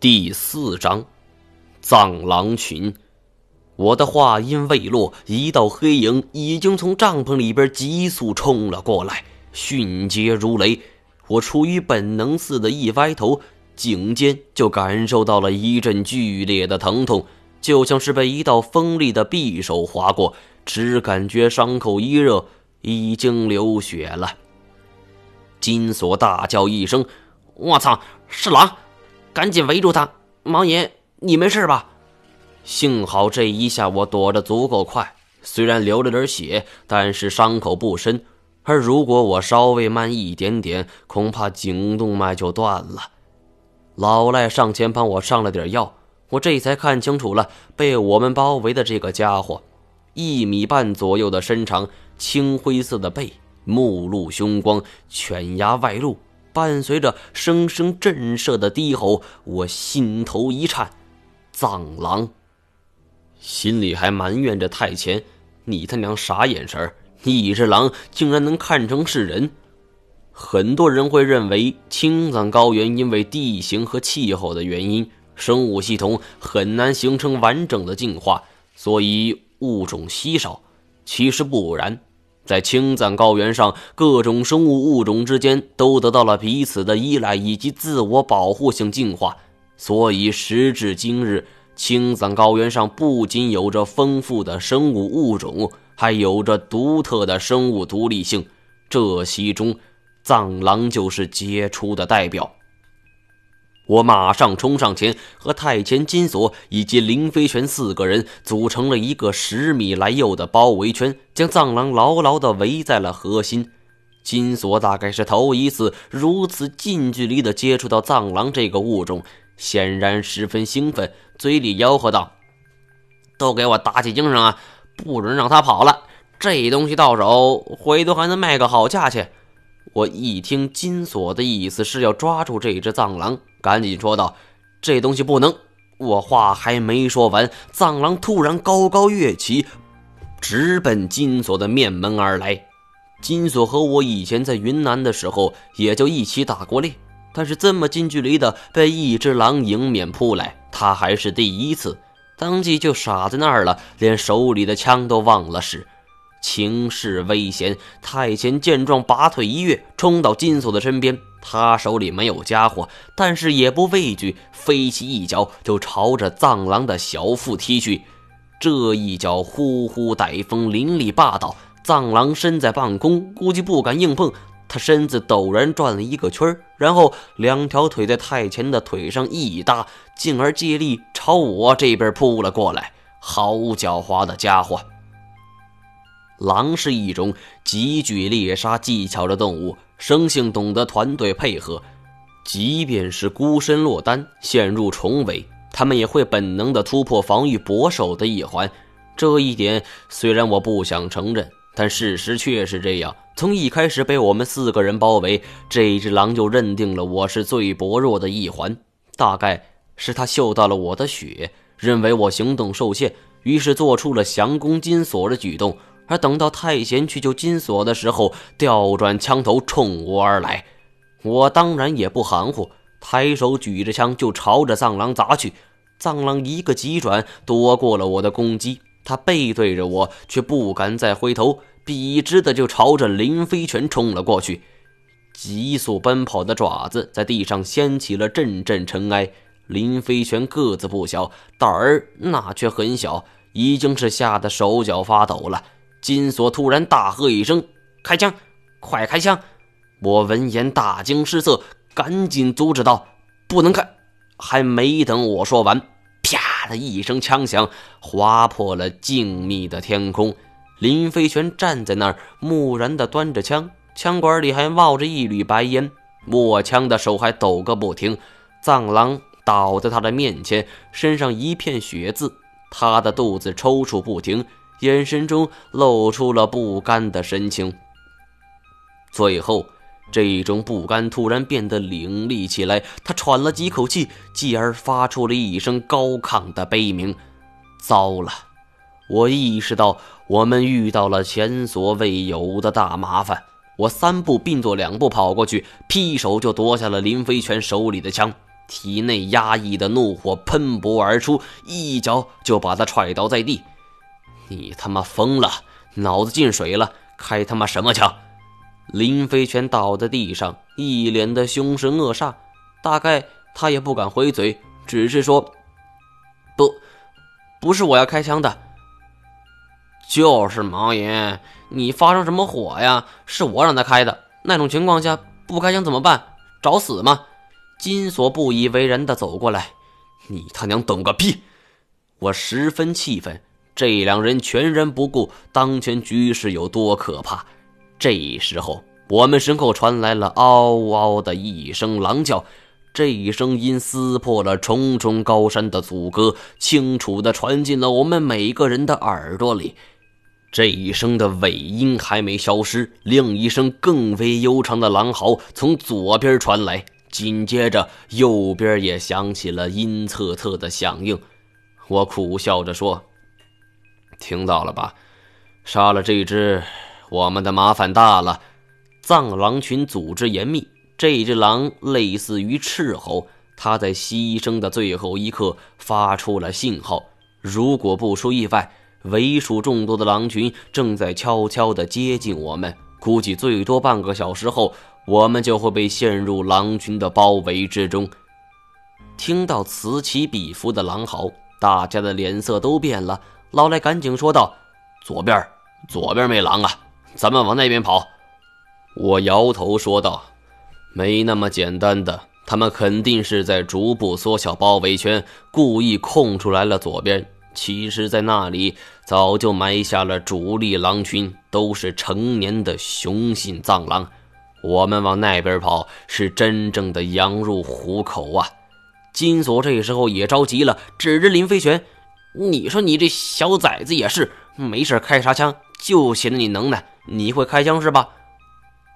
第四章，藏狼群。我的话音未落，一道黑影已经从帐篷里边急速冲了过来，迅捷如雷。我出于本能似的，一歪头，颈间就感受到了一阵剧烈的疼痛，就像是被一道锋利的匕首划过，只感觉伤口一热，已经流血了。金锁大叫一声：“我操，是狼！”赶紧围住他，王爷，你没事吧？幸好这一下我躲得足够快，虽然流了点血，但是伤口不深。而如果我稍微慢一点点，恐怕颈动脉就断了。老赖上前帮我上了点药，我这才看清楚了被我们包围的这个家伙：一米半左右的身长，青灰色的背，目露凶光，犬牙外露。伴随着声声震慑的低吼，我心头一颤。藏狼，心里还埋怨着太前：“你他娘啥眼神你？一只狼竟然能看成是人？”很多人会认为青藏高原因为地形和气候的原因，生物系统很难形成完整的进化，所以物种稀少。其实不然。在青藏高原上，各种生物物种之间都得到了彼此的依赖以及自我保护性进化，所以时至今日，青藏高原上不仅有着丰富的生物物种，还有着独特的生物独立性。这其中，藏狼就是杰出的代表。我马上冲上前，和太前金锁以及林飞泉四个人组成了一个十米来右的包围圈，将藏狼牢牢地围在了核心。金锁大概是头一次如此近距离地接触到藏狼这个物种，显然十分兴奋，嘴里吆喝道：“都给我打起精神啊！不准让他跑了！这东西到手，回头还能卖个好价钱。”我一听金锁的意思是要抓住这只藏狼。赶紧说道：“这东西不能！”我话还没说完，藏狼突然高高跃起，直奔金锁的面门而来。金锁和我以前在云南的时候也就一起打过猎，但是这么近距离的被一只狼迎面扑来，他还是第一次，当即就傻在那儿了，连手里的枪都忘了使。情势危险，太监见状，拔腿一跃，冲到金锁的身边。他手里没有家伙，但是也不畏惧，飞起一脚就朝着藏狼的小腹踢去。这一脚呼呼带风，凌厉霸道。藏狼身在半空，估计不敢硬碰。他身子陡然转了一个圈然后两条腿在太前的腿上一搭，进而借力朝我这边扑了过来。好狡猾的家伙！狼是一种极具猎杀技巧的动物。生性懂得团队配合，即便是孤身落单陷入重围，他们也会本能的突破防御薄手的一环。这一点虽然我不想承认，但事实却是这样。从一开始被我们四个人包围，这一只狼就认定了我是最薄弱的一环。大概是他嗅到了我的血，认为我行动受限，于是做出了降攻金锁的举动。而等到太贤去救金锁的时候，调转枪头冲我而来，我当然也不含糊，抬手举着枪就朝着藏狼砸去。藏狼一个急转，躲过了我的攻击，他背对着我，却不敢再回头，笔直的就朝着林飞泉冲了过去。急速奔跑的爪子在地上掀起了阵阵尘埃。林飞泉个子不小，胆儿那却很小，已经是吓得手脚发抖了。金锁突然大喝一声：“开枪！快开枪！”我闻言大惊失色，赶紧阻止道：“不能开！”还没等我说完，啪的一声枪响，划破了静谧的天空。林飞泉站在那儿，木然地端着枪，枪管里还冒着一缕白烟，握枪的手还抖个不停。藏狼倒在他的面前，身上一片血渍，他的肚子抽搐不停。眼神中露出了不甘的神情。最后，这种不甘突然变得凌厉起来。他喘了几口气，继而发出了一声高亢的悲鸣。糟了！我意识到我们遇到了前所未有的大麻烦。我三步并作两步跑过去，劈手就夺下了林飞泉手里的枪。体内压抑的怒火喷薄而出，一脚就把他踹倒在地。你他妈疯了，脑子进水了，开他妈什么枪？林飞泉倒在地上，一脸的凶神恶煞。大概他也不敢回嘴，只是说：“不，不是我要开枪的。”就是毛爷，你发生什么火呀？是我让他开的。那种情况下不开枪怎么办？找死吗？金锁不以为然的走过来：“你他娘懂个屁！”我十分气愤，这两人全然不顾当前局势有多可怕。这时候，我们身后传来了嗷嗷的一声狼叫。这一声音撕破了重重高山的阻隔，清楚地传进了我们每个人的耳朵里。这一声的尾音还没消失，另一声更为悠长的狼嚎从左边传来，紧接着右边也响起了阴恻恻的响应。我苦笑着说：“听到了吧？杀了这只，我们的麻烦大了。藏狼群组织严密。”这只狼类似于斥候，它在牺牲的最后一刻发出了信号。如果不出意外，为数众多的狼群正在悄悄地接近我们。估计最多半个小时后，我们就会被陷入狼群的包围之中。听到此起彼伏的狼嚎，大家的脸色都变了。老赖赶紧说道：“左边，左边没狼啊，咱们往那边跑。”我摇头说道。没那么简单的，他们肯定是在逐步缩小包围圈，故意空出来了左边。其实，在那里早就埋下了主力狼群，都是成年的雄性藏狼。我们往那边跑，是真正的羊入虎口啊！金锁这时候也着急了，指着林飞泉：“你说你这小崽子也是，没事开啥枪？就显得你能耐，你会开枪是吧？”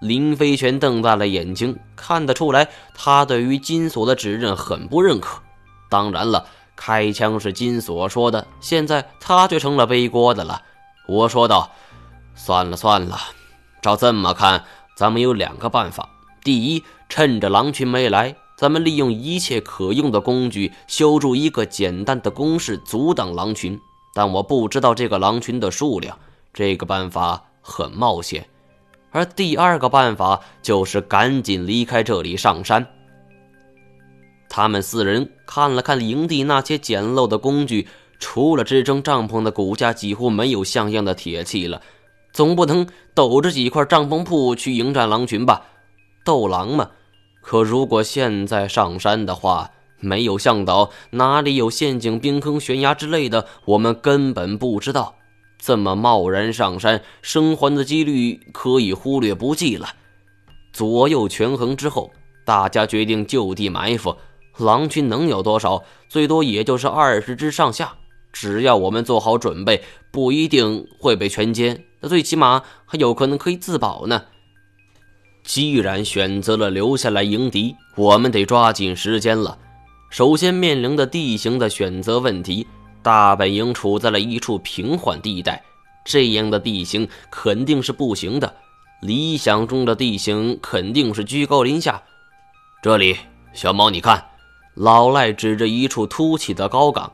林飞泉瞪大了眼睛，看得出来，他对于金锁的指认很不认可。当然了，开枪是金锁说的，现在他却成了背锅的了。我说道：“算了算了，照这么看，咱们有两个办法。第一，趁着狼群没来，咱们利用一切可用的工具修筑一个简单的工事，阻挡狼群。但我不知道这个狼群的数量，这个办法很冒险。”而第二个办法就是赶紧离开这里，上山。他们四人看了看营地那些简陋的工具，除了支撑帐篷的骨架，几乎没有像样的铁器了。总不能抖着几块帐篷铺去迎战狼群吧？斗狼嘛。可如果现在上山的话，没有向导，哪里有陷阱、冰坑、悬崖之类的，我们根本不知道。这么贸然上山，生还的几率可以忽略不计了。左右权衡之后，大家决定就地埋伏。狼群能有多少？最多也就是二十只上下。只要我们做好准备，不一定会被全歼，那最起码还有可能可以自保呢。既然选择了留下来迎敌，我们得抓紧时间了。首先面临的地形的选择问题。大本营处在了一处平缓地带，这样的地形肯定是不行的。理想中的地形肯定是居高临下。这里，小猫，你看，老赖指着一处凸起的高岗，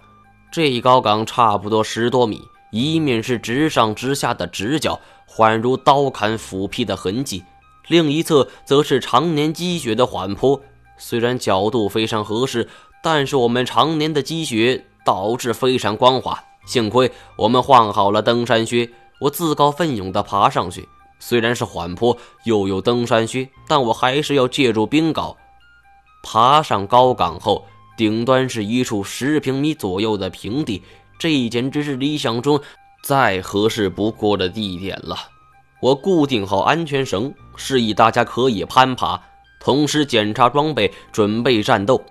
这一高岗差不多十多米，一面是直上直下的直角，宛如刀砍斧劈的痕迹；另一侧则是常年积雪的缓坡。虽然角度非常合适，但是我们常年的积雪。导致非常光滑，幸亏我们换好了登山靴。我自告奋勇地爬上去，虽然是缓坡，又有登山靴，但我还是要借助冰镐。爬上高岗后，顶端是一处十平米左右的平地，这简直是理想中再合适不过的地点了。我固定好安全绳，示意大家可以攀爬，同时检查装备，准备战斗。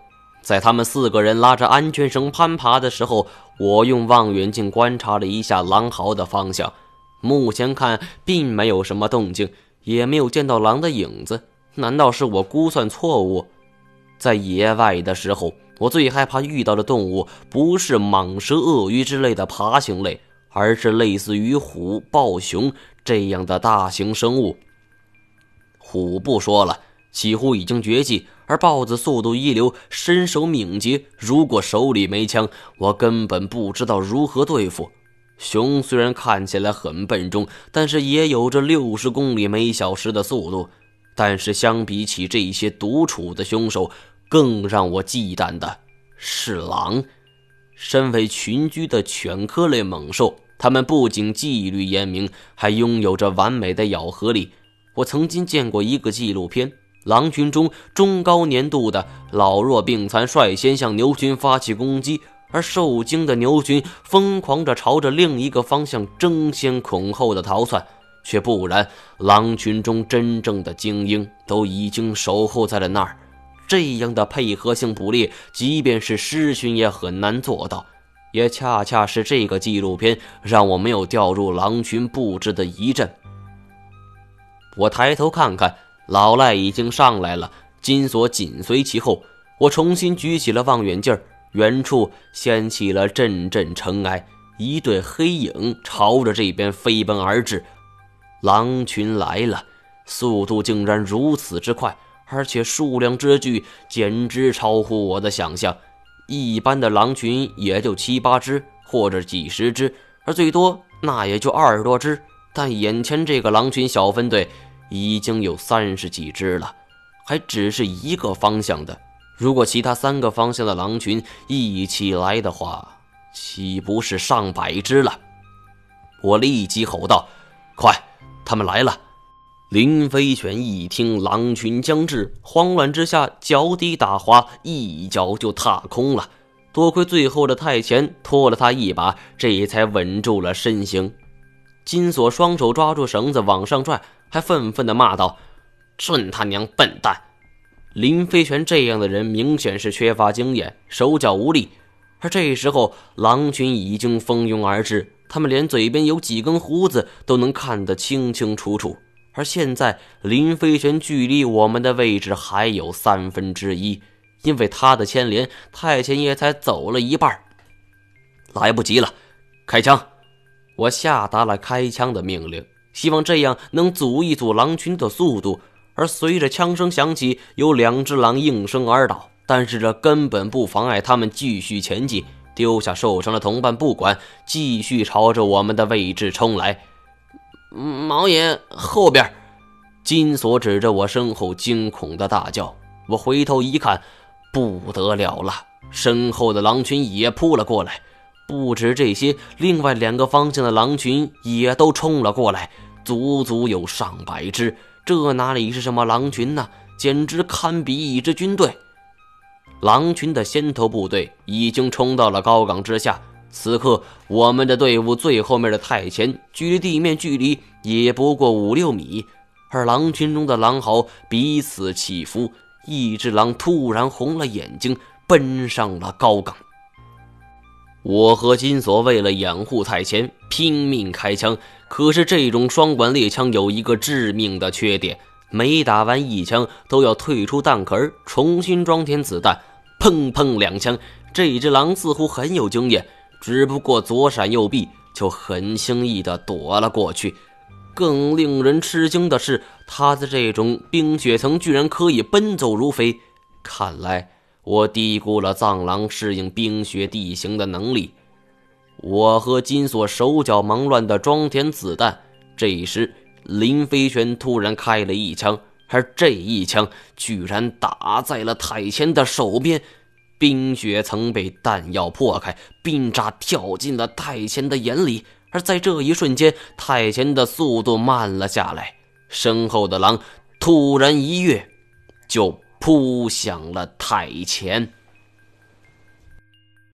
在他们四个人拉着安全绳攀爬的时候，我用望远镜观察了一下狼嚎的方向。目前看，并没有什么动静，也没有见到狼的影子。难道是我估算错误？在野外的时候，我最害怕遇到的动物不是蟒蛇、鳄鱼之类的爬行类，而是类似于虎、豹、熊这样的大型生物。虎不说了，几乎已经绝迹。而豹子速度一流，身手敏捷，如果手里没枪，我根本不知道如何对付。熊虽然看起来很笨重，但是也有着六十公里每小时的速度。但是相比起这些独处的凶手，更让我忌惮的是狼。身为群居的犬科类猛兽，他们不仅纪律严明，还拥有着完美的咬合力。我曾经见过一个纪录片。狼群中中高年度的老弱病残率先向牛群发起攻击，而受惊的牛群疯狂着朝着另一个方向争先恐后的逃窜，却不然，狼群中真正的精英都已经守候在了那儿。这样的配合性捕猎，即便是狮群也很难做到。也恰恰是这个纪录片让我没有掉入狼群布置的一阵。我抬头看看。老赖已经上来了，金锁紧随其后。我重新举起了望远镜，远处掀起了阵阵尘埃，一对黑影朝着这边飞奔而至。狼群来了，速度竟然如此之快，而且数量之巨，简直超乎我的想象。一般的狼群也就七八只或者几十只，而最多那也就二十多只。但眼前这个狼群小分队。已经有三十几只了，还只是一个方向的。如果其他三个方向的狼群一起来的话，岂不是上百只了？我立即吼道：“快，他们来了！”林飞犬一听狼群将至，慌乱之下脚底打滑，一脚就踏空了。多亏最后的太前拖了他一把，这才稳住了身形。金锁双手抓住绳子往上拽。还愤愤地骂道：“顺他娘笨蛋！”林飞泉这样的人明显是缺乏经验，手脚无力。而这时候，狼群已经蜂拥而至，他们连嘴边有几根胡子都能看得清清楚楚。而现在，林飞旋距离我们的位置还有三分之一，因为他的牵连，太监也才走了一半。来不及了，开枪！我下达了开枪的命令。希望这样能阻一阻狼群的速度，而随着枪声响起，有两只狼应声而倒，但是这根本不妨碍他们继续前进，丢下受伤的同伴不管，继续朝着我们的位置冲来。毛爷后边，金锁指着我身后，惊恐的大叫。我回头一看，不得了了，身后的狼群也扑了过来。不止这些，另外两个方向的狼群也都冲了过来。足足有上百只，这哪里是什么狼群呢？简直堪比一支军队。狼群的先头部队已经冲到了高岗之下，此刻我们的队伍最后面的太前，距离地面距离也不过五六米。而狼群中的狼嚎彼此起伏，一只狼突然红了眼睛，奔上了高岗。我和金锁为了掩护太前，拼命开枪。可是这种双管猎枪有一个致命的缺点，每打完一枪都要退出弹壳，重新装填子弹。砰砰两枪，这只狼似乎很有经验，只不过左闪右避，就很轻易地躲了过去。更令人吃惊的是，他的这种冰雪层居然可以奔走如飞，看来。我低估了藏狼适应冰雪地形的能力。我和金锁手脚忙乱地装填子弹。这时，林飞轩突然开了一枪，而这一枪居然打在了太前的手边。冰雪曾被弹药破开，冰渣跳进了太前的眼里。而在这一瞬间，太前的速度慢了下来，身后的狼突然一跃，就。扑向了太前。